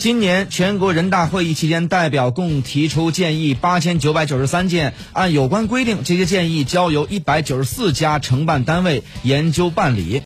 今年全国人大会议期间代表共提出建议八千九百九十三件按有关规定这些建议交由一百九十四家承办单位研究办理。